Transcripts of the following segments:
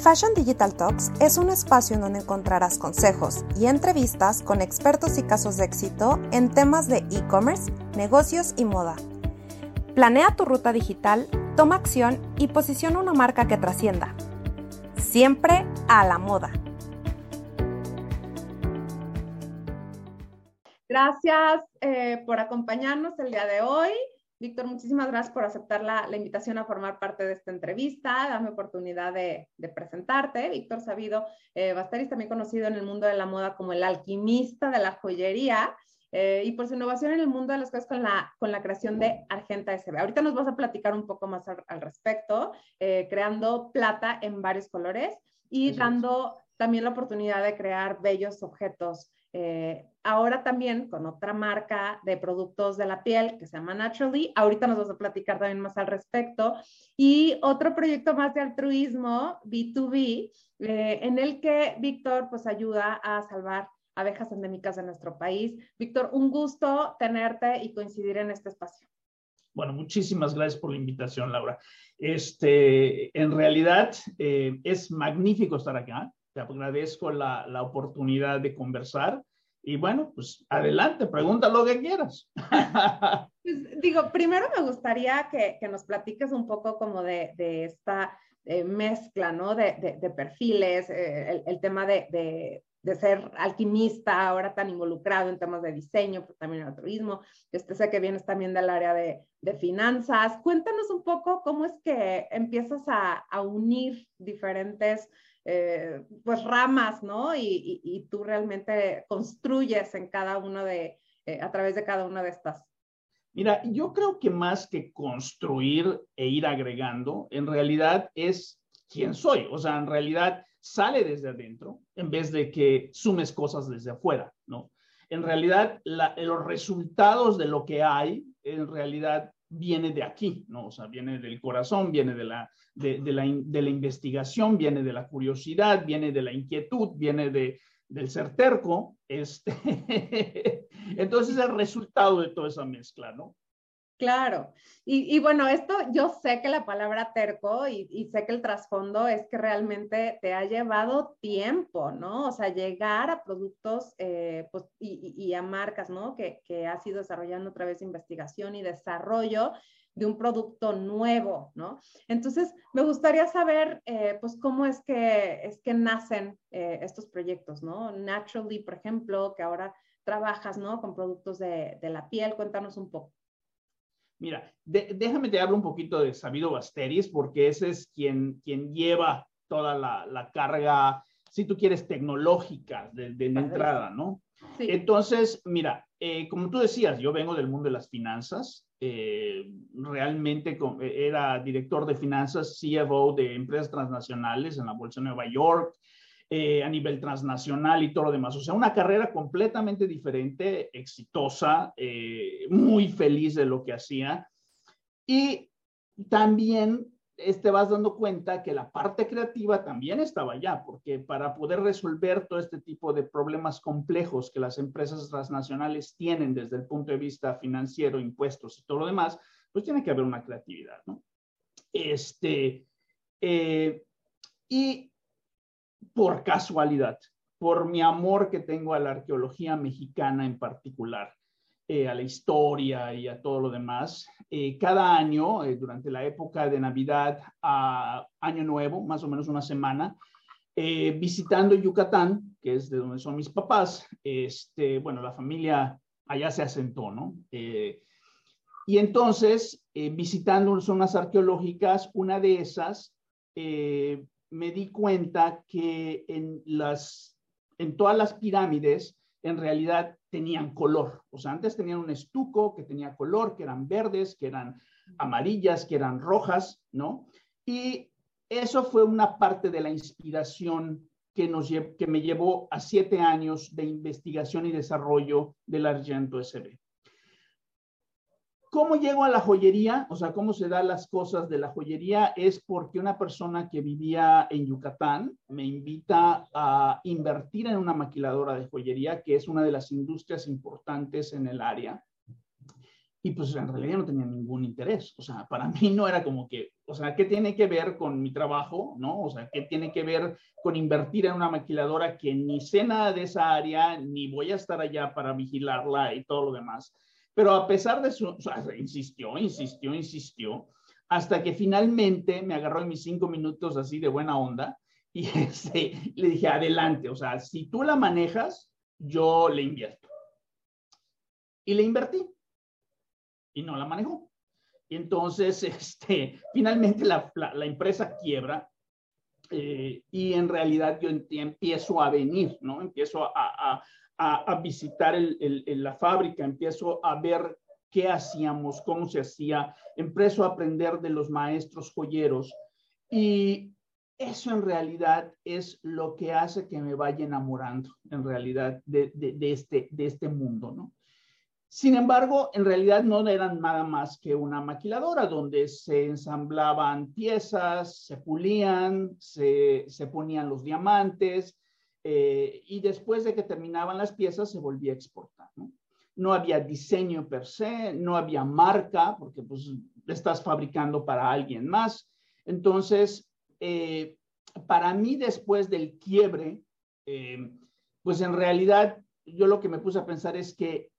Fashion Digital Talks es un espacio en donde encontrarás consejos y entrevistas con expertos y casos de éxito en temas de e-commerce, negocios y moda. Planea tu ruta digital, toma acción y posiciona una marca que trascienda. Siempre a la moda. Gracias eh, por acompañarnos el día de hoy. Víctor, muchísimas gracias por aceptar la, invitación a formar parte de esta entrevista, dame oportunidad de, presentarte. Víctor Sabido eh, Basteris, también conocido en el mundo de la moda como el alquimista de la joyería. Eh, y por su innovación en el mundo de las cosas con la, con la creación de Argenta SB. Ahorita nos vas a platicar un poco más al, respecto, eh, creando plata en varios colores y dando también la oportunidad de crear bellos objetos eh, ahora también con otra marca de productos de la piel que se llama Naturally. Ahorita nos vamos a platicar también más al respecto. Y otro proyecto más de altruismo, B2B, eh, en el que Víctor pues ayuda a salvar abejas endémicas de nuestro país. Víctor, un gusto tenerte y coincidir en este espacio. Bueno, muchísimas gracias por la invitación, Laura. Este, en realidad eh, es magnífico estar acá. Te agradezco la, la oportunidad de conversar. Y bueno, pues adelante, pregunta lo que quieras. Pues, digo, primero me gustaría que, que, nos platiques un poco como de, de esta eh, mezcla, ¿no? De, de, perfiles, eh, el, el, tema de, ser alquimista, ahora tan involucrado en temas de diseño, pero también el turismo. Este, sé que vienes también del área de, finanzas. Cuéntanos un poco cómo es que empiezas a, a unir diferentes eh, pues ramas, ¿no? Y, tú realmente construyes en cada uno de, eh, a través de cada una de estas. Mira, yo creo que más que construir e ir agregando, en realidad es quién soy. O sea, en realidad sale desde adentro en vez de que sumes cosas desde afuera, ¿no? En realidad, los resultados de lo que hay, en realidad viene de aquí, ¿no? O sea, viene del corazón, viene de la, de, la, de la, investigación, viene de la curiosidad, viene de la inquietud, viene de, del ser terco. Este, entonces, el resultado de toda esa mezcla, ¿no? Claro. Y, bueno, esto yo sé que la palabra terco y, sé que el trasfondo es que realmente te ha llevado tiempo, ¿no? O sea, llegar a productos eh, pues, y, a marcas, ¿no? Que, que has ido desarrollando a través de investigación y desarrollo de un producto nuevo, ¿no? Entonces, me gustaría saber, eh, pues, cómo es que, es que nacen eh, estos proyectos, ¿no? Naturally, por ejemplo, que ahora trabajas, ¿no? Con productos de, de la piel, cuéntanos un poco. Mira, déjame te hablo un poquito de Sabido Basteris, porque ese es quien, quien lleva toda la, la carga, si tú quieres, tecnológica de, de entrada, ¿no? Sí. Entonces, mira, eh, como tú decías, yo vengo del mundo de las finanzas, eh, realmente era director de finanzas, CFO de empresas transnacionales en la Bolsa de Nueva York, eh, a nivel transnacional y todo lo demás. O sea, una carrera completamente diferente, exitosa, eh, muy feliz de lo que hacía. Y también te este, vas dando cuenta que la parte creativa también estaba allá, porque para poder resolver todo este tipo de problemas complejos que las empresas transnacionales tienen desde el punto de vista financiero, impuestos y todo lo demás, pues tiene que haber una creatividad, ¿no? Este, eh, y por casualidad, por mi amor que tengo a la arqueología mexicana en particular, eh, a la historia y a todo lo demás. Eh, cada año, eh, durante la época de Navidad a Año Nuevo, más o menos una semana, visitando Yucatán, que es de donde son mis papás, este, bueno, la familia allá se asentó, ¿no? y entonces, visitando zonas arqueológicas, una de esas me di cuenta que en, las, todas las pirámides en realidad tenían color. O sea, antes tenían un estuco que tenía color, que eran verdes, que eran amarillas, que eran rojas, ¿no? Y eso fue una parte de la inspiración que, nos, que me llevó a siete años de investigación y desarrollo del Argento SB. ¿Cómo llego a la joyería? O sea, ¿cómo se dan las cosas de la joyería? Es porque una persona que vivía en Yucatán me invita a invertir en una maquiladora de joyería, que es una de las industrias importantes en el área. y pues en realidad no tenía ningún interés. O sea, para mí no era como que, o sea, ¿qué tiene que ver con mi trabajo? ¿No? O sea, ¿qué tiene que ver con invertir en una maquiladora que ni sé nada de esa área, ni voy a estar allá para vigilarla y todo lo demás? Pero a pesar de eso, o insistió, insistió, insistió, hasta que finalmente me agarró en mis cinco minutos así de buena onda y este, le dije, adelante, o sea, si tú la manejas, yo le invierto. Y le invertí y no la manejó. Y entonces, este, finalmente la, la, empresa quiebra eh, y en realidad yo empiezo a venir, ¿no? Empiezo a, a, visitar la fábrica, empiezo a ver qué hacíamos, cómo se hacía, empiezo a aprender de los maestros joyeros. Y eso en realidad es lo que hace que me vaya enamorando en realidad de, este, de este mundo, ¿no? Sin embargo, en realidad no eran nada más que una maquiladora donde se ensamblaban piezas, se pulían, se, ponían los diamantes eh, y después de que terminaban las piezas se volvía a exportar. ¿no? había diseño per se, no había marca porque pues estás fabricando para alguien más. Entonces, eh, para mí después del quiebre, eh, pues en realidad yo lo que me puse a pensar es que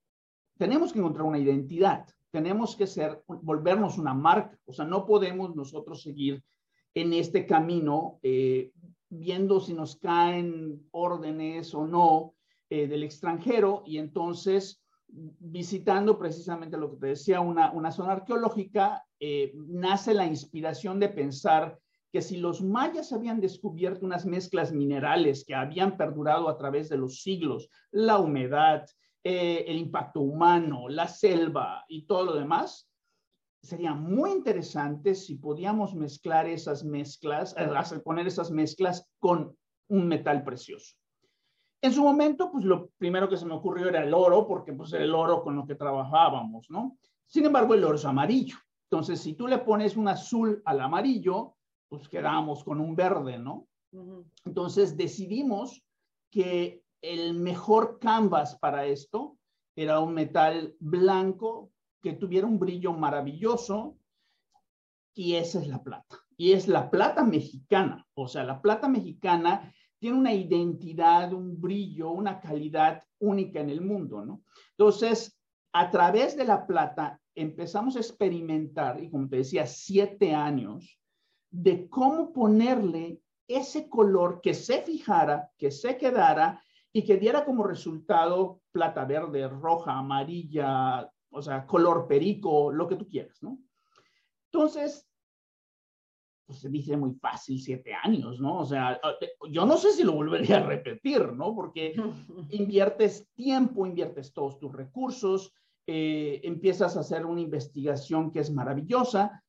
tenemos que encontrar una identidad, tenemos que ser, volvernos una marca, o sea, no podemos nosotros seguir en este camino eh, viendo si nos caen órdenes o no eh, del extranjero y entonces visitando precisamente lo que te decía, una, una zona arqueológica, eh, nace la inspiración de pensar que si los mayas habían descubierto unas mezclas minerales que habían perdurado a través de los siglos, la humedad, eh, el impacto humano, la selva y todo lo demás, sería muy interesante si podíamos mezclar esas mezclas, eh, poner esas mezclas con un metal precioso. En su momento, pues lo primero que se me ocurrió era el oro, porque pues era el oro con lo que trabajábamos, ¿no? Sin embargo, el oro es amarillo. Entonces, si tú le pones un azul al amarillo, pues quedamos con un verde, ¿no? Entonces decidimos que el mejor canvas para esto era un metal blanco que tuviera un brillo maravilloso y esa es la plata. Y es la plata mexicana. O sea, la plata mexicana tiene una identidad, un brillo, una calidad única en el mundo, ¿no? Entonces, a través de la plata empezamos a experimentar, y como te decía, siete años, de cómo ponerle ese color que se fijara, que se quedara y que diera como resultado plata verde, roja, amarilla, o sea, color perico, lo que tú quieras, ¿no? Entonces, pues se dice muy fácil, siete años, ¿no? O sea, yo no sé si lo volvería a repetir, ¿no? Porque inviertes tiempo, inviertes todos tus recursos, eh, empiezas a hacer una investigación que es maravillosa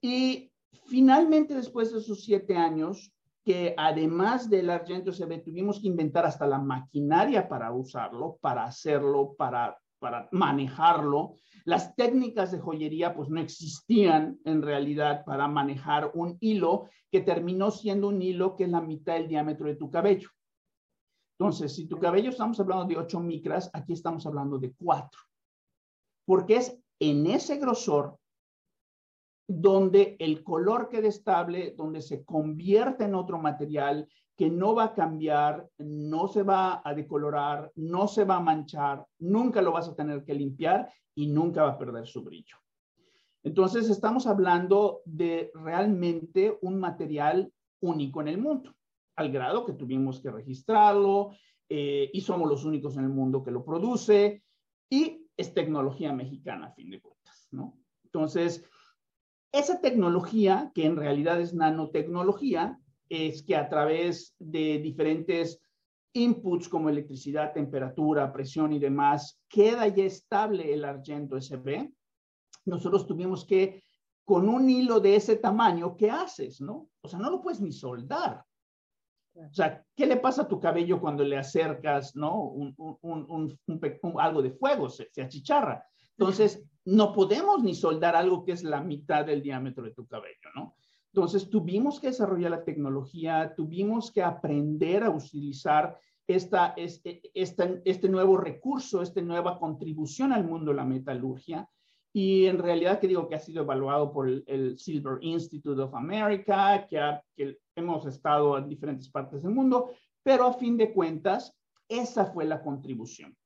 y finalmente después de esos siete años, que además del Argento CB tuvimos que inventar hasta la maquinaria para usarlo, para hacerlo, para, para manejarlo. Las técnicas de joyería pues no existían en realidad para manejar un hilo que terminó siendo un hilo que es la mitad del diámetro de tu cabello. Entonces, si tu cabello estamos hablando de 8 micras, aquí estamos hablando de 4. Porque es en ese grosor donde el color quede estable, donde se convierte en otro material que no va a cambiar, no se va a decolorar, no se va a manchar, nunca lo vas a tener que limpiar y nunca va a perder su brillo. Entonces, estamos hablando de realmente un material único en el mundo, al grado que tuvimos que registrarlo eh, y somos los únicos en el mundo que lo produce y es tecnología mexicana a fin de cuentas, ¿no? Entonces, esa tecnología, que en realidad es nanotecnología, es que a través de diferentes inputs como electricidad, temperatura, presión y demás, queda ya estable el argento SB. Nosotros tuvimos que, con un hilo de ese tamaño, ¿qué haces? ¿No? O sea, no lo puedes ni soldar. O sea, ¿qué le pasa a tu cabello cuando le acercas, ¿no? Un, algo de fuego, se, se achicharra. Entonces, no podemos ni soldar algo que es la mitad del diámetro de tu cabello, ¿no? Entonces, tuvimos que desarrollar la tecnología, tuvimos que aprender a utilizar esta, este, este nuevo recurso, esta nueva contribución al mundo de la metalurgia. y en realidad que digo que ha sido evaluado por el, Silver Institute of America, que, que hemos estado en diferentes partes del mundo, pero a fin de cuentas, esa fue la contribución.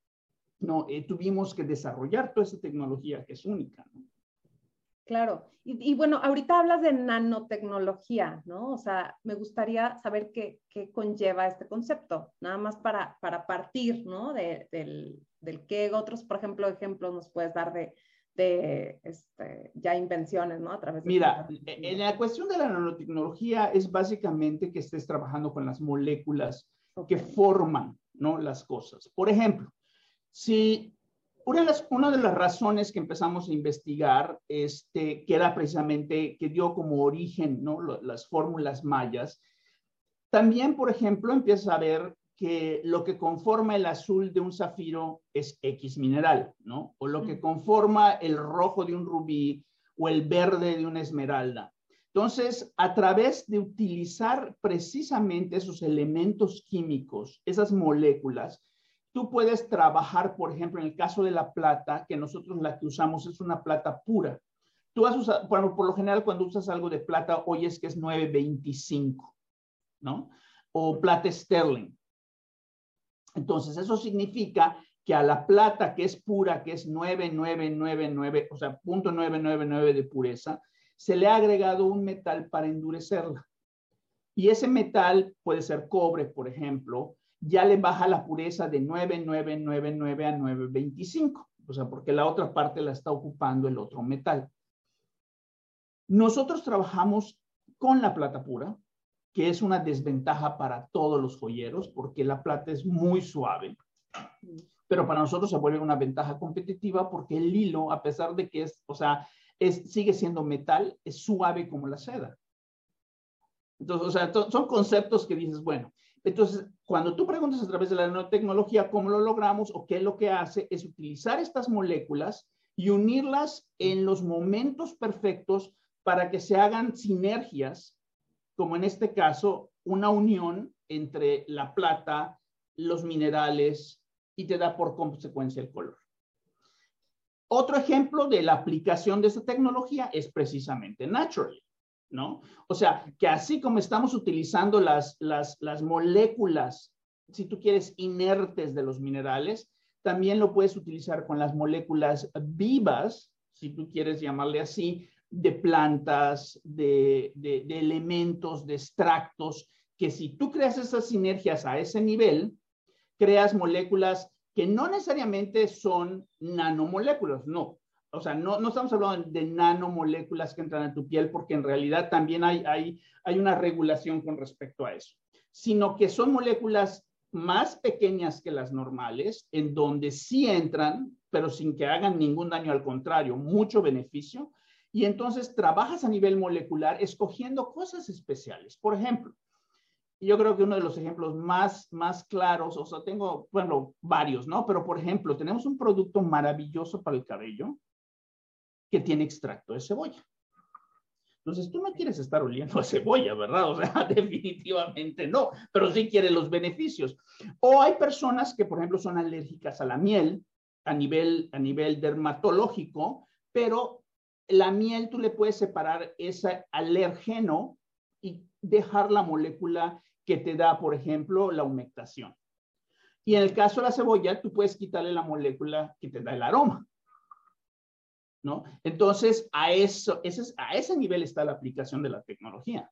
No, eh, tuvimos que desarrollar toda esa tecnología que es única. ¿no? Claro. Y, bueno, ahorita hablas de nanotecnología, ¿no? O sea, me gustaría saber qué, qué conlleva este concepto, nada más para, para partir, ¿no? De, del, del qué otros, por ejemplo, ejemplos nos puedes dar de, de este, ya invenciones, ¿no? A través de Mira, en la cuestión de la nanotecnología es básicamente que estés trabajando con las moléculas que forman, ¿no? Las cosas. Por ejemplo, si una de, las, una de las razones que empezamos a investigar, este, que era precisamente, que dio como origen ¿no? las fórmulas mayas, también, por ejemplo, empiezas a ver que lo que conforma el azul de un zafiro es X mineral, ¿no? O lo que conforma el rojo de un rubí o el verde de una esmeralda. Entonces, a través de utilizar precisamente esos elementos químicos, esas moléculas, Tú puedes trabajar, por ejemplo, en el caso de la plata, que nosotros la que usamos es una plata pura. Tú has usado, por, por lo general, cuando usas algo de plata, oyes que es 925, ¿no? O plata sterling. Entonces, eso significa que a la plata que es pura, que es 9999, o sea, punto 999 de pureza, se le ha agregado un metal para endurecerla. Y ese metal puede ser cobre, por ejemplo, ya le baja la pureza de 9999 a 925, o sea, porque la otra parte la está ocupando el otro metal. Nosotros trabajamos con la plata pura, que es una desventaja para todos los joyeros, porque la plata es muy suave. Pero para nosotros se vuelve una ventaja competitiva porque el hilo, a pesar de que es, o sea, es, sigue siendo metal, es suave como la seda. Entonces, o sea, son conceptos que dices, bueno, entonces, cuando tú preguntas a través de la nanotecnología cómo lo logramos o qué es lo que hace, es utilizar estas moléculas y unirlas en los momentos perfectos para que se hagan sinergias, como en este caso, una unión entre la plata, los minerales y te da por consecuencia el color. Otro ejemplo de la aplicación de esta tecnología es precisamente Naturally. ¿No? O sea, que así como estamos utilizando las, las, las moléculas, si tú quieres, inertes de los minerales, también lo puedes utilizar con las moléculas vivas, si tú quieres llamarle así, de plantas, de, de, de, elementos, de extractos, que si tú creas esas sinergias a ese nivel, creas moléculas que no necesariamente son nanomoléculas, no, o sea, no, no, estamos hablando de nanomoléculas que entran en tu piel, porque en realidad también hay, hay, hay una regulación con respecto a eso, sino que son moléculas más pequeñas que las normales, en donde sí entran, pero sin que hagan ningún daño, al contrario, mucho beneficio. Y entonces trabajas a nivel molecular escogiendo cosas especiales. Por ejemplo, yo creo que uno de los ejemplos más, más claros, o sea, tengo, bueno, varios, ¿no? Pero por ejemplo, tenemos un producto maravilloso para el cabello, que tiene extracto de cebolla. Entonces, tú no quieres estar oliendo a cebolla, ¿verdad? O sea, definitivamente no, pero sí quieres los beneficios. O hay personas que, por ejemplo, son alérgicas a la miel a nivel, a nivel dermatológico, pero la miel tú le puedes separar ese alérgeno y dejar la molécula que te da, por ejemplo, la humectación. Y en el caso de la cebolla, tú puedes quitarle la molécula que te da el aroma. ¿No? Entonces, a, eso, ese, a ese nivel está la aplicación de la tecnología.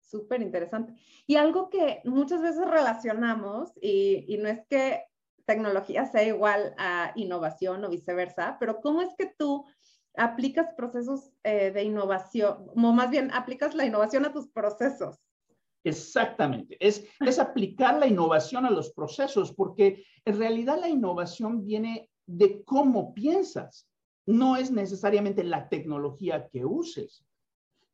Súper interesante. Y algo que muchas veces relacionamos, y, y, no es que tecnología sea igual a innovación o viceversa, pero ¿cómo es que tú aplicas procesos eh, de innovación, o más bien aplicas la innovación a tus procesos? Exactamente, es, es aplicar la innovación a los procesos, porque en realidad la innovación viene de cómo piensas no es necesariamente la tecnología que uses,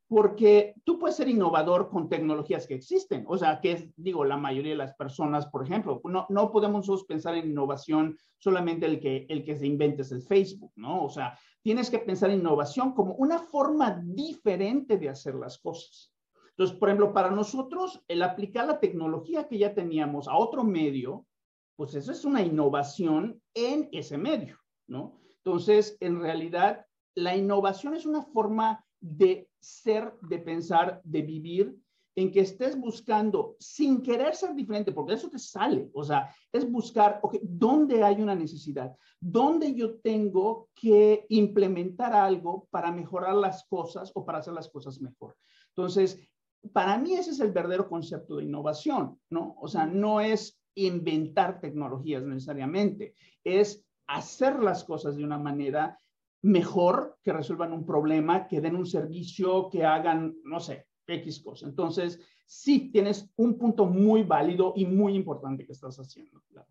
porque tú puedes ser innovador con tecnologías que existen. O sea, que es, digo, la mayoría de las personas, por ejemplo, no, no podemos pensar en innovación solamente el que, el que se invente es el Facebook, ¿no? O sea, tienes que pensar en innovación como una forma diferente de hacer las cosas. Entonces, por ejemplo, para nosotros, el aplicar la tecnología que ya teníamos a otro medio, pues eso es una innovación en ese medio, ¿no? Entonces, en realidad, la innovación es una forma de ser, de pensar, de vivir, en que estés buscando sin querer ser diferente, porque eso te sale, o sea, es buscar, ok, ¿dónde hay una necesidad? ¿Dónde yo tengo que implementar algo para mejorar las cosas o para hacer las cosas mejor? Entonces, para mí ese es el verdadero concepto de innovación, ¿no? O sea, no es inventar tecnologías necesariamente, es hacer las cosas de una manera mejor, que resuelvan un problema, que den un servicio, que hagan, no sé, X cosa. Entonces, sí, tienes un punto muy válido y muy importante que estás haciendo. Claro.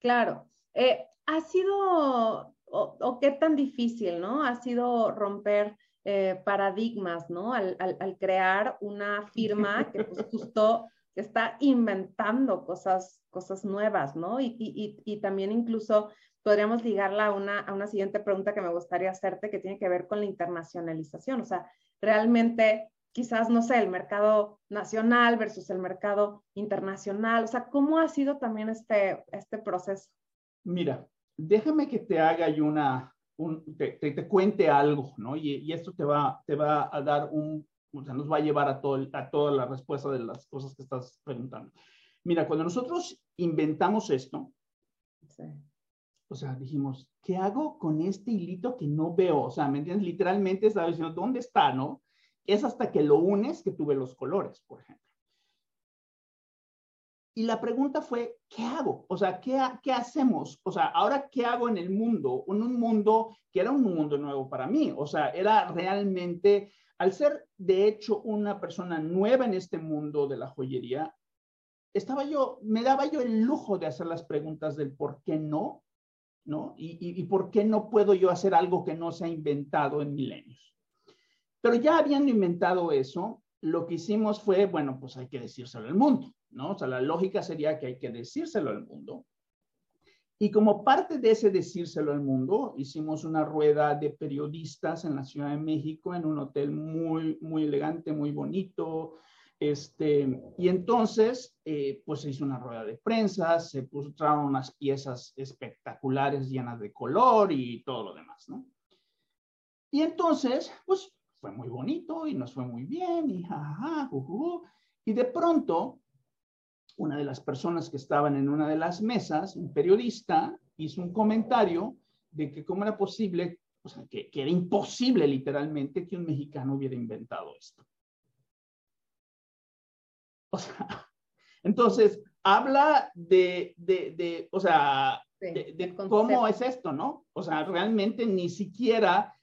claro. Eh, ha sido, o, qué tan difícil, ¿no? Ha sido romper eh, paradigmas, ¿no? Al, crear una firma que pues justo está inventando cosas, cosas nuevas, ¿no? Y, y, y, también incluso podríamos ligarla a una, a una siguiente pregunta que me gustaría hacerte, que tiene que ver con la internacionalización. O sea, realmente quizás, no sé, el mercado nacional versus el mercado internacional. O sea, ¿cómo ha sido también este, este proceso? Mira, déjame que te haga yo una, te, te, cuente algo, ¿no? Y, y, esto te va, te va a dar un, o sea, nos va a llevar a, todo, a toda la respuesta de las cosas que estás preguntando. Mira, cuando nosotros inventamos esto, o sea, dijimos, ¿qué hago con este hilito que no veo? O sea, ¿me entiendes? Literalmente estaba diciendo, ¿dónde está, no? Es hasta que lo unes que tuve los colores, por ejemplo. Y la pregunta fue, ¿qué hago? O sea, ¿qué, ¿qué hacemos? O sea, ahora, ¿qué hago en el mundo? En un mundo que era un mundo nuevo para mí. O sea, era realmente, al ser de hecho una persona nueva en este mundo de la joyería, estaba yo, me daba yo el lujo de hacer las preguntas del por qué no, ¿no? Y, y, y por qué no puedo yo hacer algo que no se ha inventado en milenios. Pero ya habiendo inventado eso, lo que hicimos fue, bueno, pues hay que decírselo al mundo. ¿no? O sea, la lógica sería que hay que decírselo al mundo. Y como parte de ese decírselo al mundo, hicimos una rueda de periodistas en la Ciudad de México, en un hotel muy, muy elegante, muy bonito. Este, y entonces, eh, pues se hizo una rueda de prensa, se pusieron unas piezas espectaculares llenas de color y todo lo demás, ¿no? Y entonces, pues fue muy bonito y nos fue muy bien y jajaja, y de pronto una de las personas que estaban en una de las mesas, un periodista, hizo un comentario de que cómo era posible, o sea, que, era imposible literalmente que un mexicano hubiera inventado esto. O sea, entonces, habla de, de, de o sea, de, cómo es esto, ¿no? O sea, realmente ni siquiera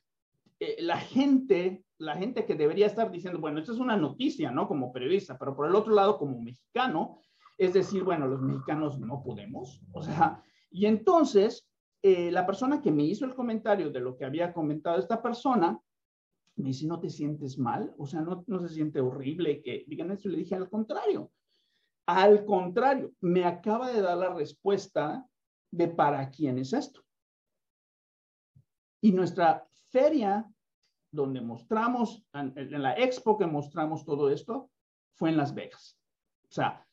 eh, la gente, la gente que debería estar diciendo, bueno, esto es una noticia, ¿no? Como periodista, pero por el otro lado, como mexicano, es decir, bueno, los mexicanos no podemos. O sea, y entonces eh, la persona que me hizo el comentario de lo que había comentado esta persona, me dice, ¿no te sientes mal? O sea, ¿no, no se siente horrible que digan eso? Le dije, al contrario. Al contrario, me acaba de dar la respuesta de para quién es esto. Y nuestra feria, donde mostramos, en, en la expo que mostramos todo esto, fue en Las Vegas. O sea,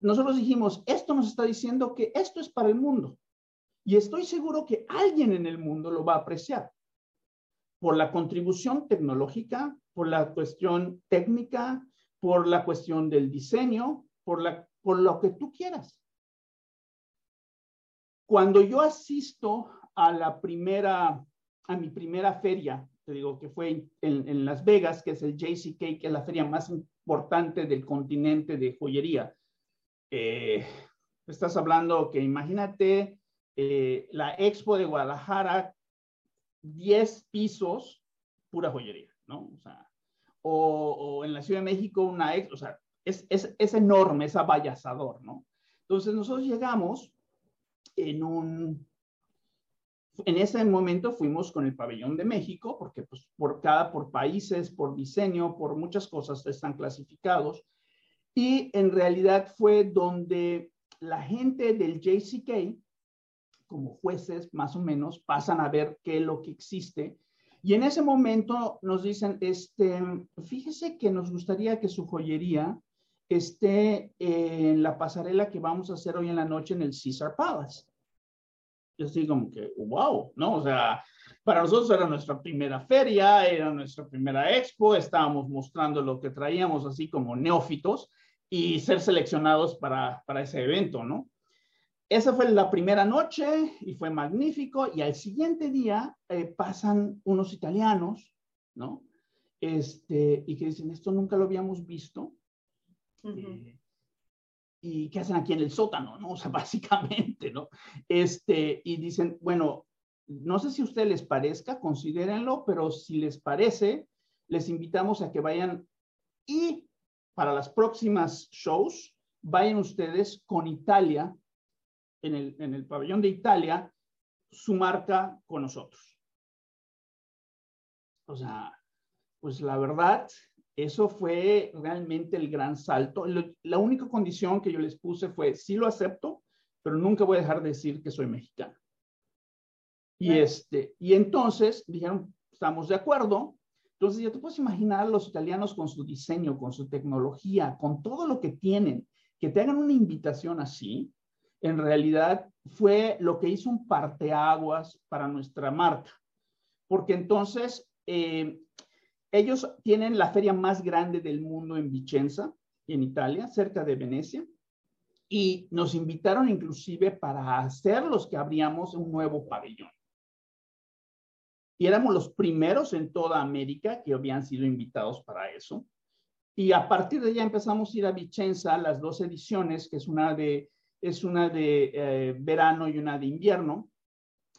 nosotros dijimos, esto nos está diciendo que esto es para el mundo. Y estoy seguro que alguien en el mundo lo va a apreciar por la contribución tecnológica, por la cuestión técnica, por la cuestión del diseño, por, la, por lo que tú quieras. Cuando yo asisto a la primera, a mi primera feria, te digo que fue en, Las Vegas, que es el JCK, que es la feria más importante del continente de joyería, eh, estás hablando que imagínate eh, la Expo de Guadalajara, 10 pisos, pura joyería, ¿no? O, o, en la Ciudad de México una ex, o sea, es, es, es enorme, es avallazador, ¿no? Entonces nosotros llegamos en un, en ese momento fuimos con el pabellón de México, porque pues por cada, por países, por diseño, por muchas cosas están clasificados. Y en realidad fue donde la gente del JCK, como jueces más o menos, pasan a ver qué es lo que existe. Y en ese momento nos dicen, este, fíjese que nos gustaría que su joyería esté en la pasarela que vamos a hacer hoy en la noche en el Caesar Palace. Yo estoy como que, wow, ¿no? O sea, para nosotros era nuestra primera feria, era nuestra primera expo, estábamos mostrando lo que traíamos así como neófitos y ser seleccionados para, para ese evento, ¿no? Esa fue la primera noche y fue magnífico y al siguiente día eh, pasan unos italianos, ¿no? Este, y que dicen, esto nunca lo habíamos visto. Eh, ¿Y qué hacen aquí en el sótano? ¿no? O sea, básicamente, ¿no? Este, y dicen, bueno, no sé si a ustedes les parezca, considérenlo, pero si les parece, les invitamos a que vayan y para las próximas shows, vayan ustedes con Italia, en el, en el pabellón de Italia, su marca con nosotros. O sea, pues la verdad, eso fue realmente el gran salto. La única condición que yo les puse fue, sí lo acepto, pero nunca voy a dejar de decir que soy mexicano. Y, este, y entonces dijeron, estamos de acuerdo. Entonces ya te puedes imaginar a los italianos con su diseño, con su tecnología, con todo lo que tienen, que te hagan una invitación así, en realidad fue lo que hizo un parteaguas para nuestra marca. Porque entonces eh, ellos tienen la feria más grande del mundo en Vicenza, en Italia, cerca de Venecia, y nos invitaron inclusive para hacer los que abríamos un nuevo pabellón. Y éramos los primeros en toda América que habían sido invitados para eso. Y a partir de allá empezamos a ir a Vicenza, las dos ediciones, que es una de, es una de eh, verano y una de invierno.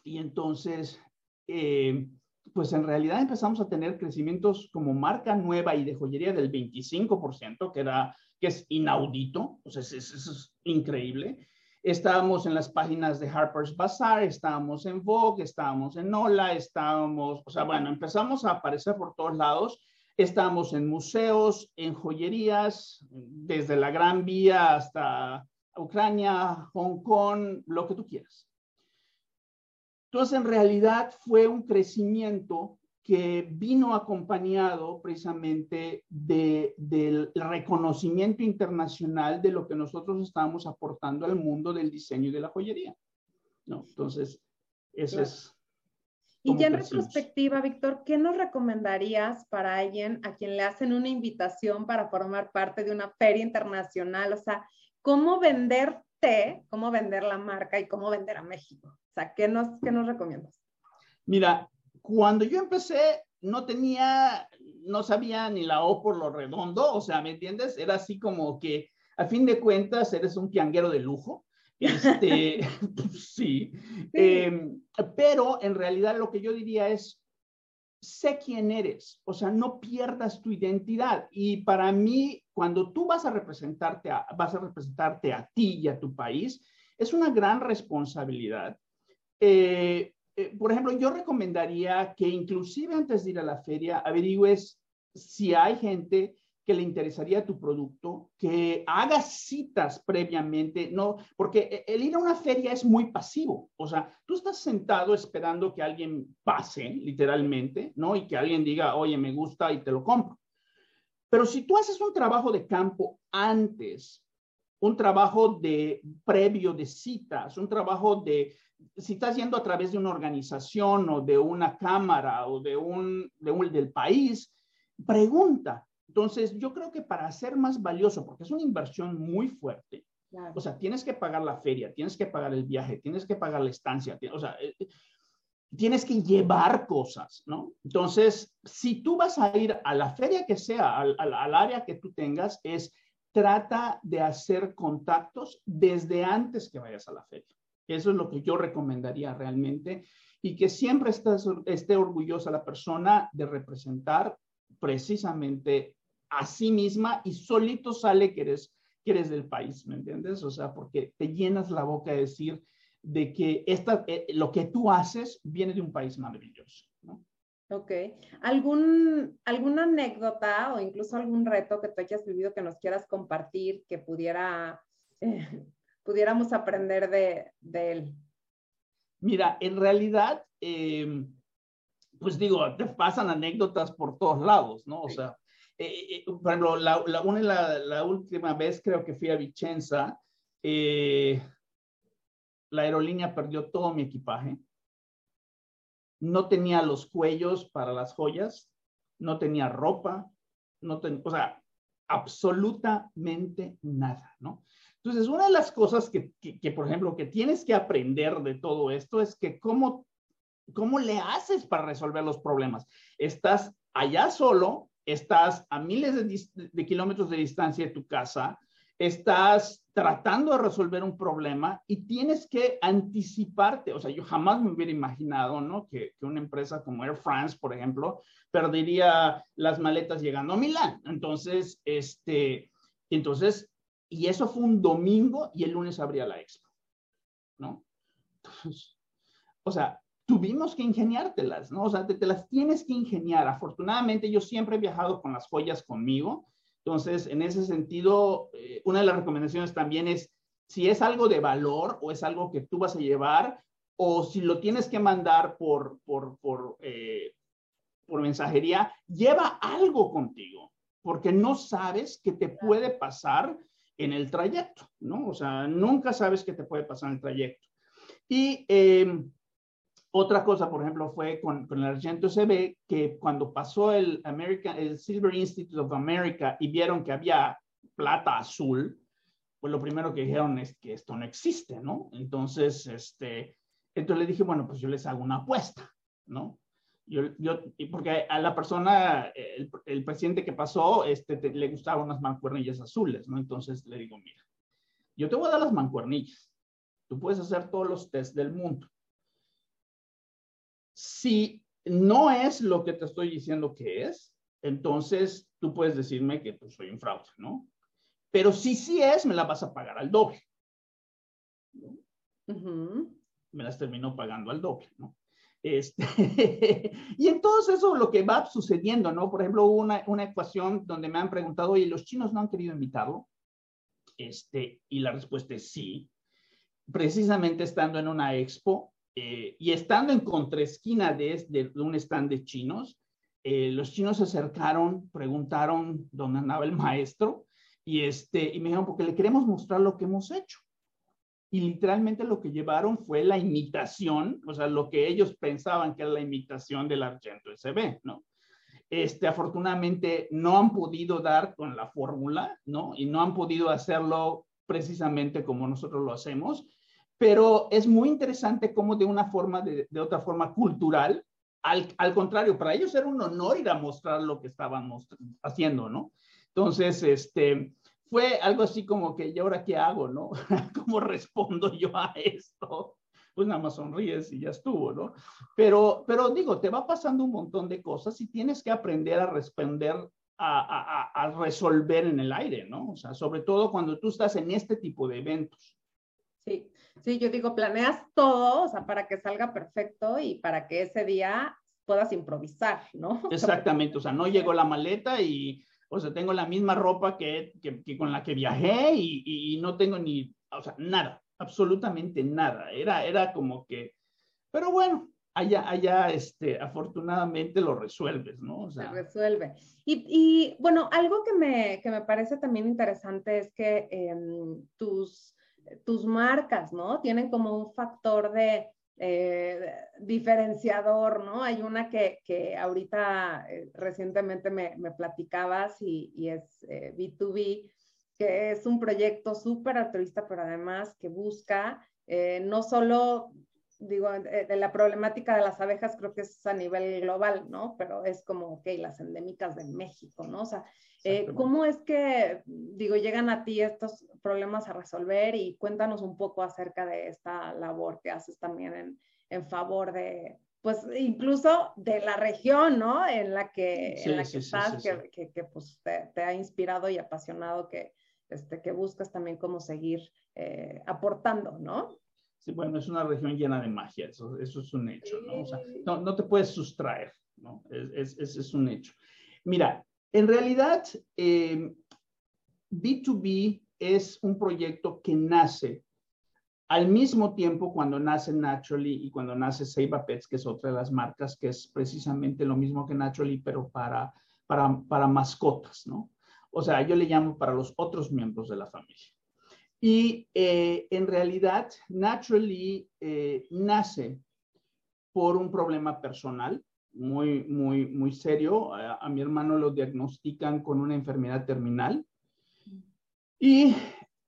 Y entonces eh, pues en realidad empezamos a tener crecimientos como marca nueva y de joyería del 25%, que, era, que es inaudito, o sea, eso es, increíble. Estábamos en las páginas de Harper's Bazaar, estábamos en Vogue, estábamos en Ola, estábamos, o sea, bueno, empezamos a aparecer por todos lados. Estábamos en museos, en joyerías, desde la Gran Vía hasta Ucrania, Hong Kong, lo que tú quieras. Entonces, en realidad fue un crecimiento que vino acompañado precisamente del reconocimiento internacional de lo que nosotros estábamos aportando al mundo del diseño y de la joyería. ¿no? Entonces, eso es. Y ya en retrospectiva, Víctor, ¿qué nos recomendarías para alguien a quien le hacen una invitación para formar parte de una feria internacional? O sea, ¿cómo venderte, cómo vender la marca y cómo vender a México? sea, ¿qué nos, qué nos recomiendas? Mira, cuando yo empecé, no tenía, no sabía ni la O por lo redondo, o sea, ¿me entiendes? Era así como que, a fin de cuentas, eres un pianguero de lujo. Este, sí. Em, pero en realidad lo que yo diría es, sé quién eres, o sea, no pierdas tu identidad. Y para mí, cuando tú vas a representarte a, vas a representarte a ti y a tu país, es una gran responsabilidad eh, eh, por ejemplo, yo recomendaría que inclusive antes de ir a la feria averigües si hay gente que le interesaría tu producto, que hagas citas previamente, no, porque el ir a una feria es muy pasivo, o sea, tú estás sentado esperando que alguien pase, literalmente, ¿no? Y que alguien diga, oye, me gusta y te lo compro. Pero si tú haces un trabajo de campo antes, un trabajo de previo de citas, un trabajo de si estás yendo a través de una organización o de una cámara o de un, de un del país, pregunta. Entonces, yo creo que para ser más valioso, porque es una inversión muy fuerte, o sea, tienes que pagar la feria, tienes que pagar el viaje, tienes que pagar la estancia, o sea, eh, tienes que llevar cosas, ¿no? Entonces, si tú vas a ir a la feria que sea, al, área que tú tengas, es trata de hacer contactos desde antes que vayas a la feria. Eso es lo que yo recomendaría realmente y que siempre esté orgullosa la persona de representar precisamente a sí misma y solito sale que eres, que eres del país, ¿me entiendes? O sea, porque te llenas la boca de decir de que esta, eh, lo que tú haces viene de un país maravilloso, ¿no? Ok. ¿Algún, ¿Alguna anécdota o incluso algún reto que tú hayas vivido que nos quieras compartir que pudiera eh, pudiéramos aprender de, él? Mira, en realidad, em, pues digo, te pasan anécdotas por todos lados, ¿no? O sea, eh, eh, por ejemplo, la, la, la, última vez creo que fui a Vicenza, eh, la aerolínea perdió todo mi equipaje. no tenía los cuellos para las joyas, no tenía ropa, no ten, o sea, absolutamente nada, ¿no? Entonces, una de las cosas que, que, por ejemplo, que tienes que aprender de todo esto es que cómo, cómo le haces para resolver los problemas. Estás allá solo, estás a miles de, de kilómetros de distancia de tu casa, estás tratando de resolver un problema y tienes que anticiparte. O sea, yo jamás me hubiera imaginado, ¿no? Que, que, una empresa como Air France, por ejemplo, perdería las maletas llegando a Milán. Entonces, este, entonces, y eso fue un domingo y el lunes abría la expo, ¿no? Entonces, o sea, tuvimos que ingeniártelas, ¿no? O sea, te, te las tienes que ingeniar. Afortunadamente, yo siempre he viajado con las joyas conmigo entonces, en ese sentido, eh, una de las recomendaciones también es si es algo de valor o es algo que tú vas a llevar o si lo tienes que mandar por, por, por, eh, por mensajería, lleva algo contigo, porque no sabes qué te puede pasar en el trayecto, ¿no? O sea, nunca sabes qué te puede pasar en el trayecto. Y eh, otra cosa, por ejemplo, fue con, con el Argento CB, que cuando pasó el, American, el Silver Institute of America y vieron que había plata azul, pues lo primero que dijeron es que esto no existe, ¿no? Entonces, este, entonces le dije, bueno, pues yo les hago una apuesta, ¿no? Yo, yo, porque a la persona, el, el presidente que pasó, este, le gustaban unas mancuernillas azules, ¿no? Entonces le digo, mira, yo te voy a dar las mancuernillas. Tú puedes hacer todos los tests del mundo si no es lo que te estoy diciendo que es, entonces tú puedes decirme que pues, soy un fraude, ¿no? Pero si sí es, me la vas a pagar al doble. Me las termino pagando al doble, ¿no? Este, y entonces eso lo que va sucediendo, ¿no? Por ejemplo, hubo una, una ecuación donde me han preguntado, oye, ¿los chinos no han querido invitarlo? Este, y la respuesta es sí. Precisamente estando en una expo, eh, y estando en contraesquina de, de, un stand de chinos, eh, los chinos se acercaron, preguntaron dónde andaba el maestro y, este, y me dijeron, porque le queremos mostrar lo que hemos hecho. Y literalmente lo que llevaron fue la imitación, o sea, lo que ellos pensaban que era la imitación del Argento SB, ¿no? Este, afortunadamente no han podido dar con la fórmula, ¿no? Y no han podido hacerlo precisamente como nosotros lo hacemos pero es muy interesante cómo de una forma, de, de otra forma cultural, al, al, contrario, para ellos era un honor ir a mostrar lo que estaban haciendo, ¿no? Entonces, este, fue algo así como que, ¿y ahora qué hago, no? ¿Cómo respondo yo a esto? Pues nada más sonríes y ya estuvo, ¿no? Pero, pero digo, te va pasando un montón de cosas y tienes que aprender a responder, a, a, a resolver en el aire, ¿no? O sea, sobre todo cuando tú estás en este tipo de eventos. Sí, Sí, yo digo, planeas todo, o sea, para que salga perfecto y para que ese día puedas improvisar, ¿no? Exactamente, o sea, no llegó la maleta y, o sea, tengo la misma ropa que, que, con la que viajé y, y, no tengo ni, o sea, nada, absolutamente nada. Era, era como que, pero bueno, allá, allá, este, afortunadamente lo resuelves, ¿no? O sea, Se resuelve. Y, y, bueno, algo que me, que me parece también interesante es que eh, tus tus marcas, ¿no? Tienen como un factor de eh, diferenciador, ¿no? Hay una que, que ahorita eh, recientemente me, me, platicabas y, y es eh, B2B, que es un proyecto súper altruista, pero además que busca eh, no solo digo, de la problemática de las abejas creo que es a nivel global, ¿no? Pero es como, ok, las endémicas de México, ¿no? O sea, eh, ¿cómo es que, digo, llegan a ti estos problemas a resolver y cuéntanos un poco acerca de esta labor que haces también en, en favor de, pues, incluso de la región, ¿no? En la que, sí, en la que sí, estás, sí, que, que, que, pues te, te, ha inspirado y apasionado, que, este, que buscas también cómo seguir eh, aportando, ¿no? Sí, bueno, es una región llena de magia, eso, eso es un hecho, ¿no? O sea, no, no te puedes sustraer, ¿no? Es, es, es, un hecho. Mira, en realidad, eh, B2B es un proyecto que nace al mismo tiempo cuando nace Naturally y cuando nace Save Pets, que es otra de las marcas, que es precisamente lo mismo que Naturally, pero para, para, para mascotas, ¿no? O sea, yo le llamo para los otros miembros de la familia. Y eh, en realidad, Naturally eh, nace por un problema personal muy, muy, muy serio. A, mi hermano lo diagnostican con una enfermedad terminal y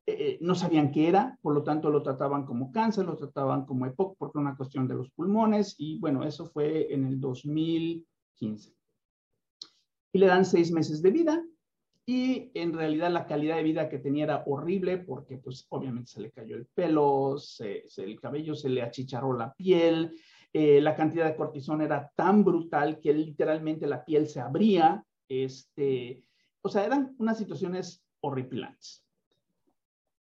eh, no sabían qué era, por lo tanto lo trataban como cáncer, lo trataban como EPOC porque una cuestión de los pulmones y bueno, eso fue en el 2015. Y le dan seis meses de vida y en realidad la calidad de vida que tenía era horrible porque pues obviamente se le cayó el pelo, se, el cabello se le achicharró la piel, eh, la cantidad de cortisona era tan brutal que literalmente la piel se abría, este, o sea, eran unas situaciones horripilantes.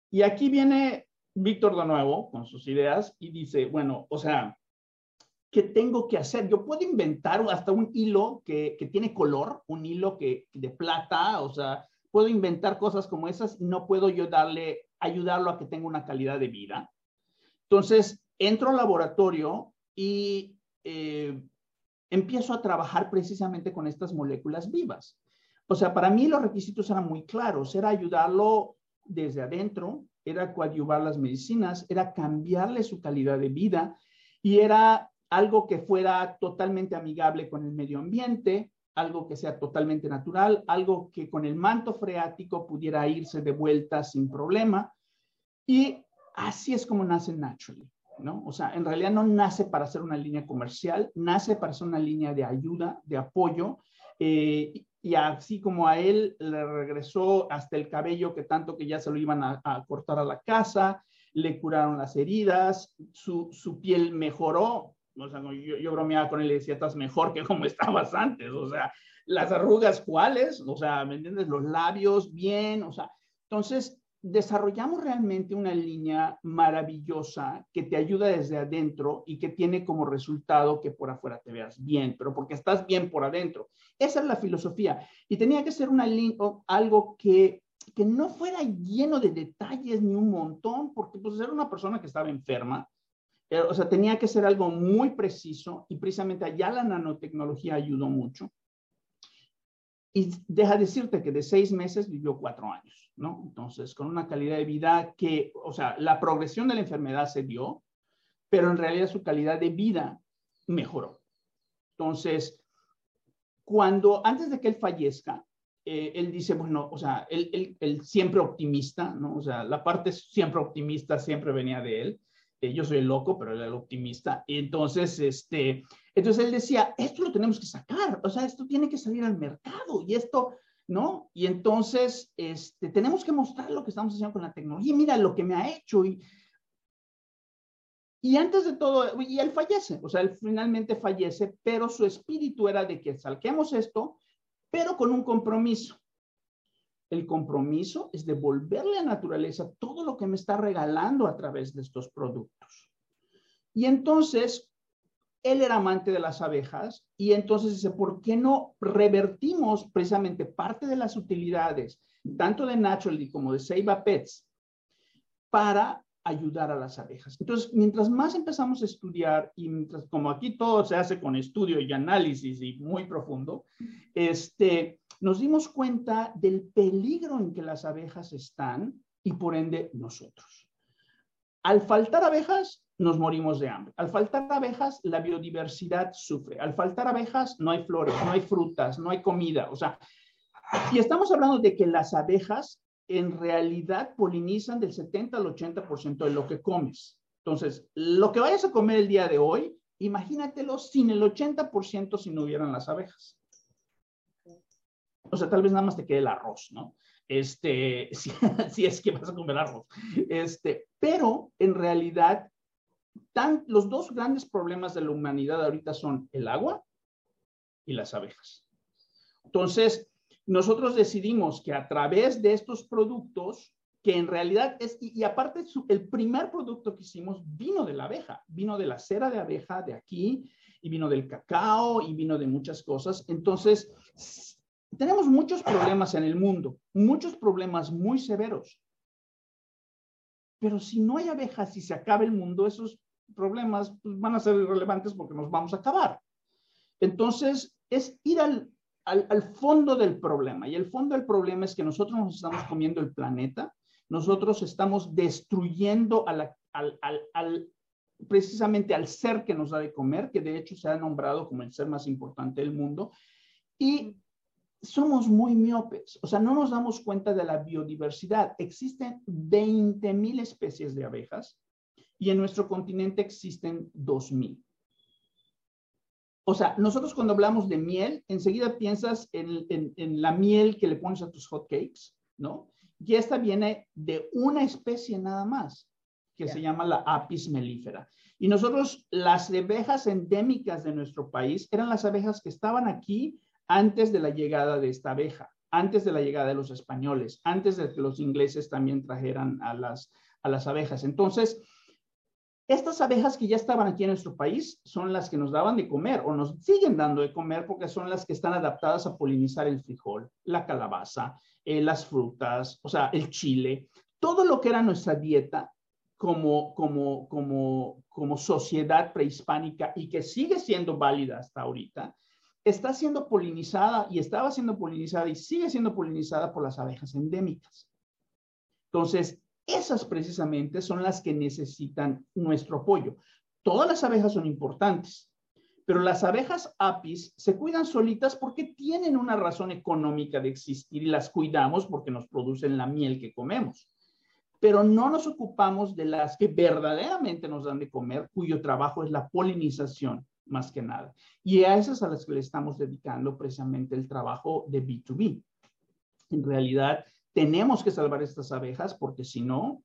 Y aquí viene Víctor de nuevo con sus ideas y dice, bueno, o sea, ¿qué tengo que hacer? Yo puedo inventar hasta un hilo que, tiene color, un hilo que, de plata, o sea, puedo inventar cosas como esas y no puedo yo darle, ayudarlo a que tenga una calidad de vida. Entonces, entro al laboratorio y eh, empiezo a trabajar precisamente con estas moléculas vivas. O sea, para mí los requisitos eran muy claros, era ayudarlo desde adentro, era coadyuvar las medicinas, era cambiarle su calidad de vida y era algo que fuera totalmente amigable con el medio ambiente, algo que sea totalmente natural, algo que con el manto freático pudiera irse de vuelta sin problema. Y así es como nace Naturally, ¿no? O sea, en realidad no nace para ser una línea comercial, nace para ser una línea de ayuda, de apoyo. Eh, y así como a él le regresó hasta el cabello que tanto que ya se lo iban a, a cortar a la casa, le curaron las heridas, su, su piel mejoró, o sea, yo, yo, bromeaba con él y decía, estás mejor que como estabas antes. O sea, las arrugas, ¿cuáles? O sea, ¿me entiendes? Los labios, bien. O sea, entonces desarrollamos realmente una línea maravillosa que te ayuda desde adentro y que tiene como resultado que por afuera te veas bien, pero porque estás bien por adentro. Esa es la filosofía. Y tenía que ser una algo que, que no fuera lleno de detalles ni un montón, porque pues era una persona que estaba enferma, eh, o sea, tenía que ser algo muy preciso y precisamente allá la nanotecnología ayudó mucho. Y deja decirte que de seis meses vivió cuatro años, ¿no? Entonces, con una calidad de vida que, o sea, la progresión de la enfermedad se dio, pero en realidad su calidad de vida mejoró. Entonces, cuando, antes de que él fallezca, eh, él dice, bueno, o sea, él, él, él, siempre optimista, ¿no? O sea, la parte siempre optimista siempre venía de él. Yo soy el loco, pero él era el optimista. Entonces, este, entonces él decía, esto lo tenemos que sacar, o sea, esto tiene que salir al mercado y esto, ¿no? Y entonces, este, tenemos que mostrar lo que estamos haciendo con la tecnología. Mira lo que me ha hecho. Y, y antes de todo, y él fallece, o sea, él finalmente fallece, pero su espíritu era de que salquemos esto, pero con un compromiso. El compromiso es devolverle a naturaleza todo lo que me está regalando a través de estos productos. Y entonces, él era amante de las abejas y entonces dice, ¿por qué no revertimos precisamente parte de las utilidades, tanto de Naturally como de Seiba Pets, para ayudar a las abejas? Entonces, mientras más empezamos a estudiar y mientras, como aquí todo se hace con estudio y análisis y muy profundo, este, nos dimos cuenta del peligro en que las abejas están y por ende nosotros. Al faltar abejas, nos morimos de hambre. Al faltar abejas, la biodiversidad sufre. Al faltar abejas, no hay flores, no hay frutas, no hay comida. O sea, y estamos hablando de que las abejas en realidad polinizan del 70 al 80% de lo que comes. Entonces, lo que vayas a comer el día de hoy, imagínatelo sin el 80% si no hubieran las abejas o sea, tal vez nada más te quede el arroz, ¿no? Este, si, es que vas a comer arroz. Este, pero en realidad, los dos grandes problemas de la humanidad ahorita son el agua y las abejas. Entonces, nosotros decidimos que a través de estos productos, que en realidad es, y, aparte el primer producto que hicimos vino de la abeja, vino de la cera de abeja de aquí, y vino del cacao, y vino de muchas cosas. Entonces, tenemos muchos problemas en el mundo, muchos problemas muy severos. Pero si no hay abejas y se acaba el mundo, esos problemas pues, van a ser irrelevantes porque nos vamos a acabar. Entonces, es ir al, al, fondo del problema. Y el fondo del problema es que nosotros nos estamos comiendo el planeta, nosotros estamos destruyendo al, precisamente al ser que nos da de comer, que de hecho se ha nombrado como el ser más importante del mundo, y somos muy miopes, o sea, no nos damos cuenta de la biodiversidad. Existen 20 mil especies de abejas y en nuestro continente existen 2 mil. O sea, nosotros cuando hablamos de miel, enseguida piensas en, en, la miel que le pones a tus hot cakes, ¿no? Y esta viene de una especie nada más, que se llama la apis mellifera. Y nosotros, las abejas endémicas de nuestro país eran las abejas que estaban aquí antes de la llegada de esta abeja, antes de la llegada de los españoles, antes de que los ingleses también trajeran a las, a las abejas. Entonces, estas abejas que ya estaban aquí en nuestro país son las que nos daban de comer o nos siguen dando de comer porque son las que están adaptadas a polinizar el frijol, la calabaza, eh, las frutas, o sea, el chile, todo lo que era nuestra dieta como, como, como, como sociedad prehispánica y que sigue siendo válida hasta ahorita, está siendo polinizada y estaba siendo polinizada y sigue siendo polinizada por las abejas endémicas. Entonces, esas precisamente son las que necesitan nuestro apoyo. Todas las abejas son importantes, pero las abejas apis se cuidan solitas porque tienen una razón económica de existir y las cuidamos porque nos producen la miel que comemos. Pero no nos ocupamos de las que verdaderamente nos dan de comer, cuyo trabajo es la polinización más que nada. Y a esas a las que le estamos dedicando precisamente el trabajo de B2B. En realidad, tenemos que salvar estas abejas porque si no,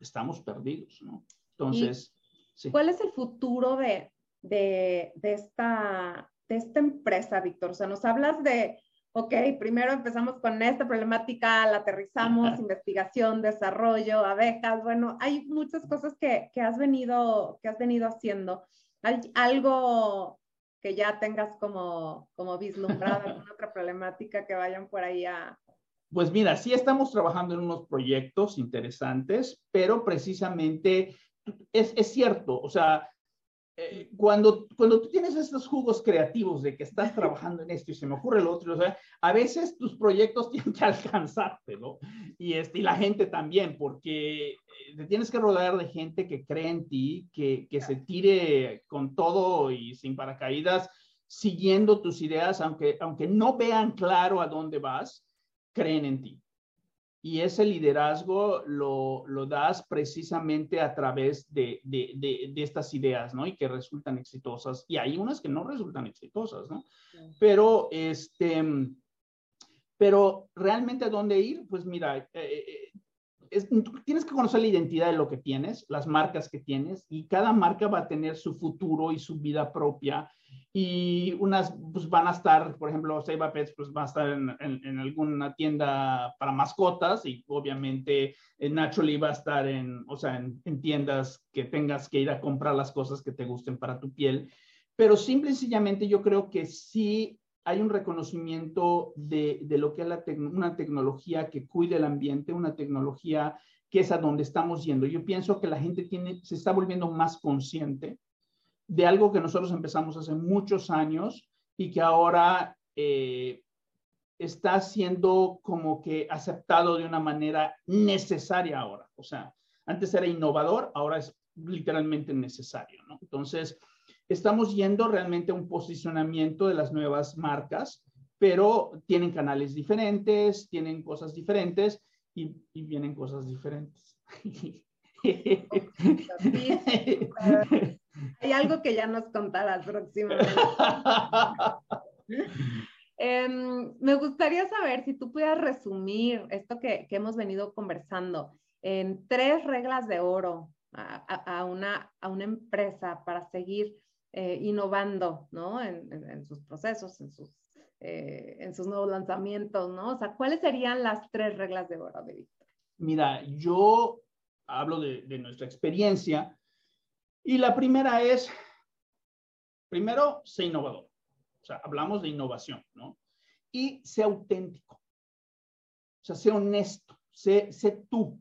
estamos perdidos, ¿no? Entonces, ¿cuál es el futuro de, de, de, esta, de esta empresa, Víctor? O sea, nos hablas de, ok, primero empezamos con esta problemática, la aterrizamos, investigación, desarrollo, abejas, bueno, hay muchas cosas que, que, has, venido, que has venido haciendo. ¿Hay algo que ya tengas como, como vislumbrado, alguna otra problemática que vayan por ahí a, pues mira, sí estamos trabajando en unos proyectos interesantes, pero precisamente es, cierto, o sea, eh, cuando, cuando tú tienes estos jugos creativos de que estás trabajando en esto y se me ocurre lo otro, o sea, a veces tus proyectos tienen que alcanzarte, ¿no? Y, este, y la gente también, porque eh, te tienes que rodear de gente que cree en ti, que, que se tire con todo y sin paracaídas, siguiendo tus ideas, aunque, aunque no vean claro a dónde vas, creen en ti. Y ese liderazgo lo, lo das precisamente a través de, de, de, estas ideas, ¿no? Y que resultan exitosas. Y hay unas que no resultan exitosas, ¿no? Pero, este, pero realmente a dónde ir, pues mira, eh, eh, tienes que conocer la identidad de lo que tienes, las marcas que tienes, y cada marca va a tener su futuro y su vida propia. Y unas pues, van a estar, por ejemplo, Seiba Pets pues, va a estar en, en, alguna tienda para mascotas y obviamente eh, Naturally va a estar en, o sea, en, en, tiendas que tengas que ir a comprar las cosas que te gusten para tu piel. Pero simple y sencillamente yo creo que sí hay un reconocimiento de, lo que es una tecnología que cuide el ambiente, una tecnología que es a donde estamos yendo. Yo pienso que la gente tiene, se está volviendo más consciente de algo que nosotros empezamos hace muchos años y que ahora eh, está siendo como que aceptado de una manera necesaria ahora. O sea, antes era innovador, ahora es literalmente necesario, ¿no? Entonces, estamos yendo realmente a un posicionamiento de las nuevas marcas, pero tienen canales diferentes, tienen cosas diferentes y, vienen cosas diferentes. Hay algo que ya nos contarás próximamente. Em, me gustaría saber si tú pudieras resumir esto que, hemos venido conversando en tres reglas de oro a, una, a una empresa para seguir eh, innovando, ¿no? En, sus procesos, en sus, eh, en sus nuevos lanzamientos, ¿no? O sea, ¿cuáles serían las tres reglas de oro de Víctor? Mira, yo hablo de, de nuestra experiencia y la primera es, primero, sé innovador. O sea, hablamos de innovación, ¿no? Y sé auténtico. O sea, sé honesto, sé, sé tú.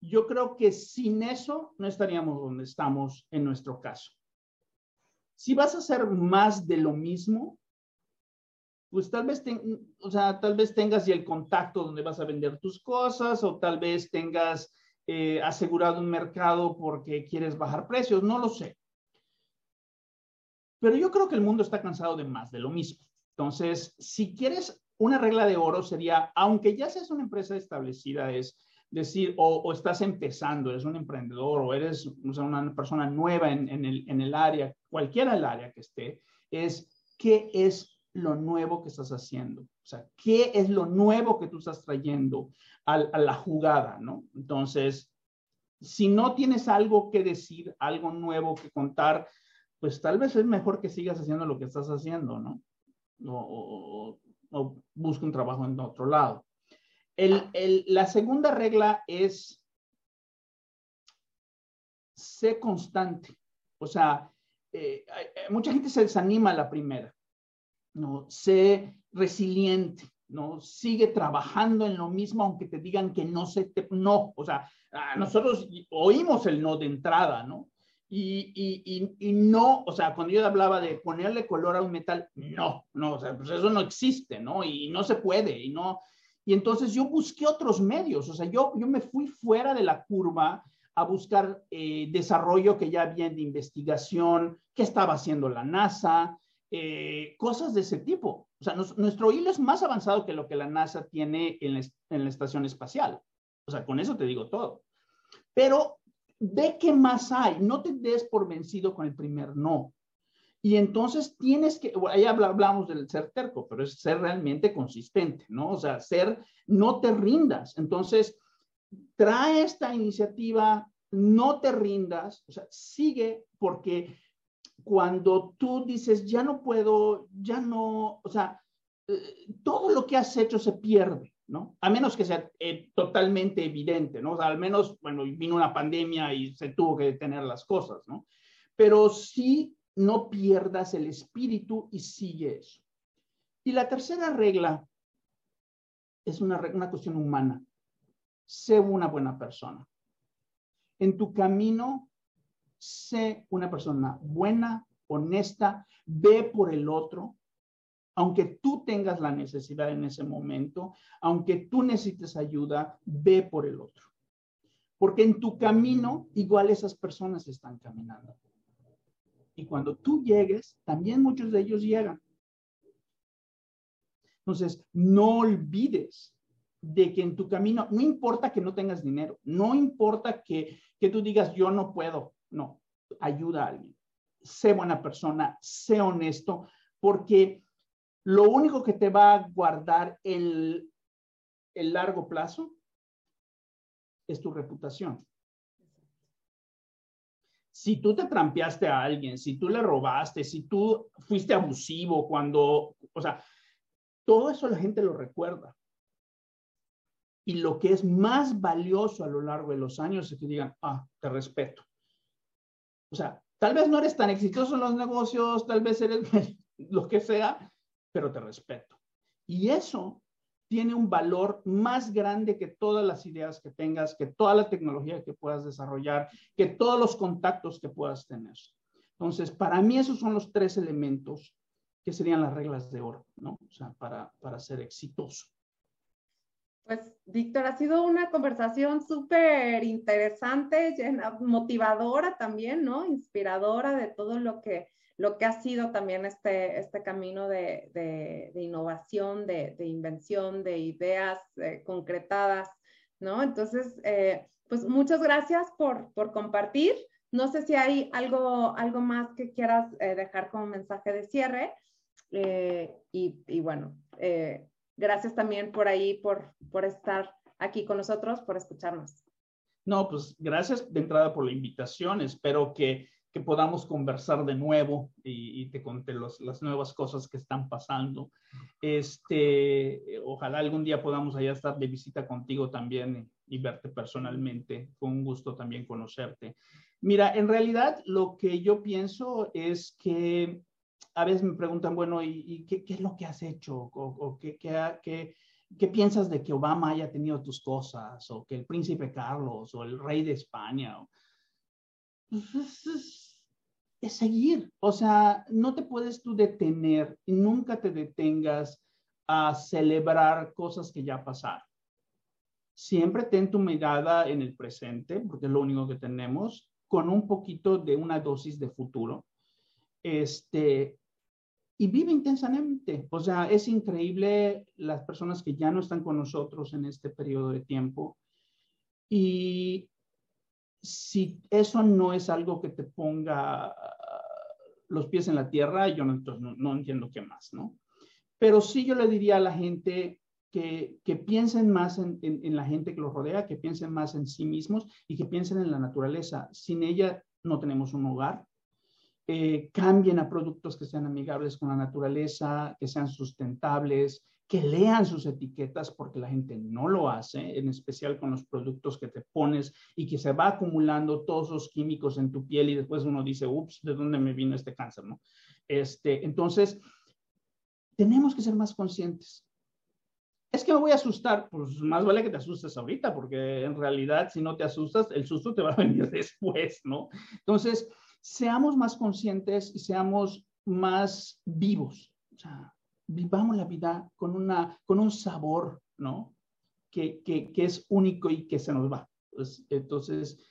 Yo creo que sin eso no estaríamos donde estamos en nuestro caso. Si vas a hacer más de lo mismo, pues tal vez, o sea, tal vez tengas ya el contacto donde vas a vender tus cosas o tal vez tengas eh, asegurado un mercado porque quieres bajar precios, no lo sé. Pero yo creo que el mundo está cansado de más, de lo mismo. Entonces, si quieres una regla de oro sería, aunque ya seas una empresa establecida, es decir, o, estás empezando, eres un emprendedor o eres una persona nueva en, el, en el área, cualquiera el área que esté, es qué es lo nuevo que estás haciendo. O sea, qué es lo nuevo que tú estás trayendo a, la jugada, ¿no? Entonces, si no tienes algo que decir, algo nuevo que contar, pues tal vez es mejor que sigas haciendo lo que estás haciendo, ¿no? O, o, busque un trabajo en otro lado. la segunda regla es sé constante. O sea, eh, mucha gente se desanima a la primera. ¿no? Sé resiliente, ¿no? Sigue trabajando en lo mismo aunque te digan que no se te, no, o sea, nosotros oímos el no de entrada, ¿no? Y, y, y, no, o sea, cuando yo hablaba de ponerle color a un metal, no, no, o sea, pues eso no existe, ¿no? Y no se puede, y no, y entonces yo busqué otros medios, o sea, yo, yo me fui fuera de la curva a buscar eh, desarrollo que ya había de investigación, qué estaba haciendo la NASA, eh, cosas de ese tipo. O sea, nuestro hilo es más avanzado que lo que la NASA tiene en la, estación espacial. O sea, con eso te digo todo. Pero ve qué más hay. No te des por vencido con el primer no. Y entonces tienes que, ahí hablamos del ser terco, pero es ser realmente consistente, ¿no? O sea, ser, no te rindas. Entonces, trae esta iniciativa, no te rindas, o sea, sigue porque cuando tú dices, ya no puedo, ya no, o sea, eh, todo lo que has hecho se pierde, ¿no? A menos que sea eh, totalmente evidente, ¿no? O sea, al menos, bueno, vino una pandemia y se tuvo que detener las cosas, ¿no? Pero sí no pierdas el espíritu y sigue eso. Y la tercera regla es una, una cuestión humana. Sé una buena persona. En tu camino sé una persona buena, honesta, ve por el otro, aunque tú tengas la necesidad en ese momento, aunque tú necesites ayuda, ve por el otro. Porque en tu camino, igual esas personas están caminando. Y cuando tú llegues, también muchos de ellos llegan. Entonces, no olvides de que en tu camino, no importa que no tengas dinero, no importa que, que tú digas, yo no puedo, no, ayuda a alguien. Sé buena persona, sé honesto, porque lo único que te va a guardar el, el largo plazo es tu reputación. Si tú te trampeaste a alguien, si tú le robaste, si tú fuiste abusivo cuando, o sea, todo eso la gente lo recuerda. Y lo que es más valioso a lo largo de los años es que digan, ah, te respeto. O sea, tal vez no eres tan exitoso en los negocios, tal vez eres lo que sea, pero te respeto. Y eso tiene un valor más grande que todas las ideas que tengas, que toda la tecnología que puedas desarrollar, que todos los contactos que puedas tener. Entonces, para mí esos son los tres elementos que serían las reglas de oro, ¿no? O sea, para, para ser exitoso. Pues, Víctor, ha sido una conversación súper interesante, motivadora también, ¿no? Inspiradora de todo lo que, lo que ha sido también este, este camino de, de, innovación, de, de, invención, de ideas eh, concretadas, ¿no? Entonces, eh, pues muchas gracias por, por, compartir. No sé si hay algo, algo más que quieras eh, dejar como mensaje de cierre. Y, y, bueno, gracias también por ahí, por, por estar aquí con nosotros, por escucharnos. No, pues gracias de entrada por la invitación. Espero que, que podamos conversar de nuevo y, y te conté los, las nuevas cosas que están pasando. Este, ojalá algún día podamos allá estar de visita contigo también y, verte personalmente. Fue un gusto también conocerte. Mira, en realidad lo que yo pienso es que a veces me preguntan, bueno, ¿y, qué, es lo que has hecho? ¿O, qué, qué, piensas de que Obama haya tenido tus cosas? ¿O que el príncipe Carlos? ¿O el rey de España? Pues es, es, seguir. O sea, no te puedes tú detener y nunca te detengas a celebrar cosas que ya pasaron. siempre ten tu mirada en el presente, porque es lo único que tenemos, con un poquito de una dosis de futuro. Este, y vive intensamente. O sea, es increíble las personas que ya no están con nosotros en este periodo de tiempo. Y si eso no es algo que te ponga los pies en la tierra, yo no, no, entiendo qué más, ¿no? Pero sí yo le diría a la gente que, que piensen más en, en, la gente que los rodea, que piensen más en sí mismos y que piensen en la naturaleza. Sin ella no tenemos un hogar. Eh, cambien a productos que sean amigables con la naturaleza, que sean sustentables, que lean sus etiquetas porque la gente no lo hace, en especial con los productos que te pones y que se va acumulando todos los químicos en tu piel y después uno dice, ups, ¿de dónde me vino este cáncer? ¿no? Este, entonces, tenemos que ser más conscientes. Es que me voy a asustar, pues más vale que te asustes ahorita, porque en realidad si no te asustas, el susto te va a venir después, ¿no? Entonces, seamos más conscientes y seamos más vivos. O sea, vivamos la vida con, una, con un sabor, ¿no? Que, que, que es único y que se nos va. Pues, entonces,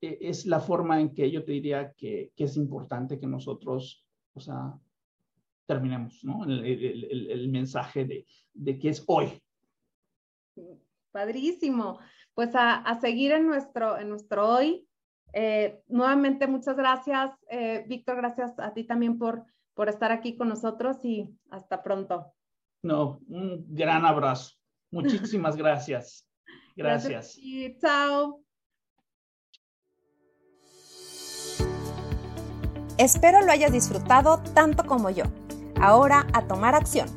e, es la forma en que yo te diría que, que es importante que nosotros, o sea, terminemos, ¿no? El, el, el, mensaje de, de, que es hoy. Padrísimo. Pues a, a seguir en nuestro, en nuestro hoy. Eh, nuevamente, muchas gracias, eh, Víctor. Gracias a ti también por por estar aquí con nosotros y hasta pronto. No, un gran abrazo. Muchísimas gracias. Gracias. Y chao. Espero lo hayas disfrutado tanto como yo. Ahora a tomar acción.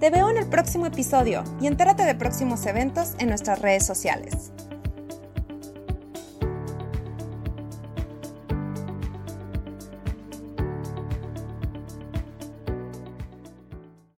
Te veo en el próximo episodio y entérate de próximos eventos en nuestras redes sociales.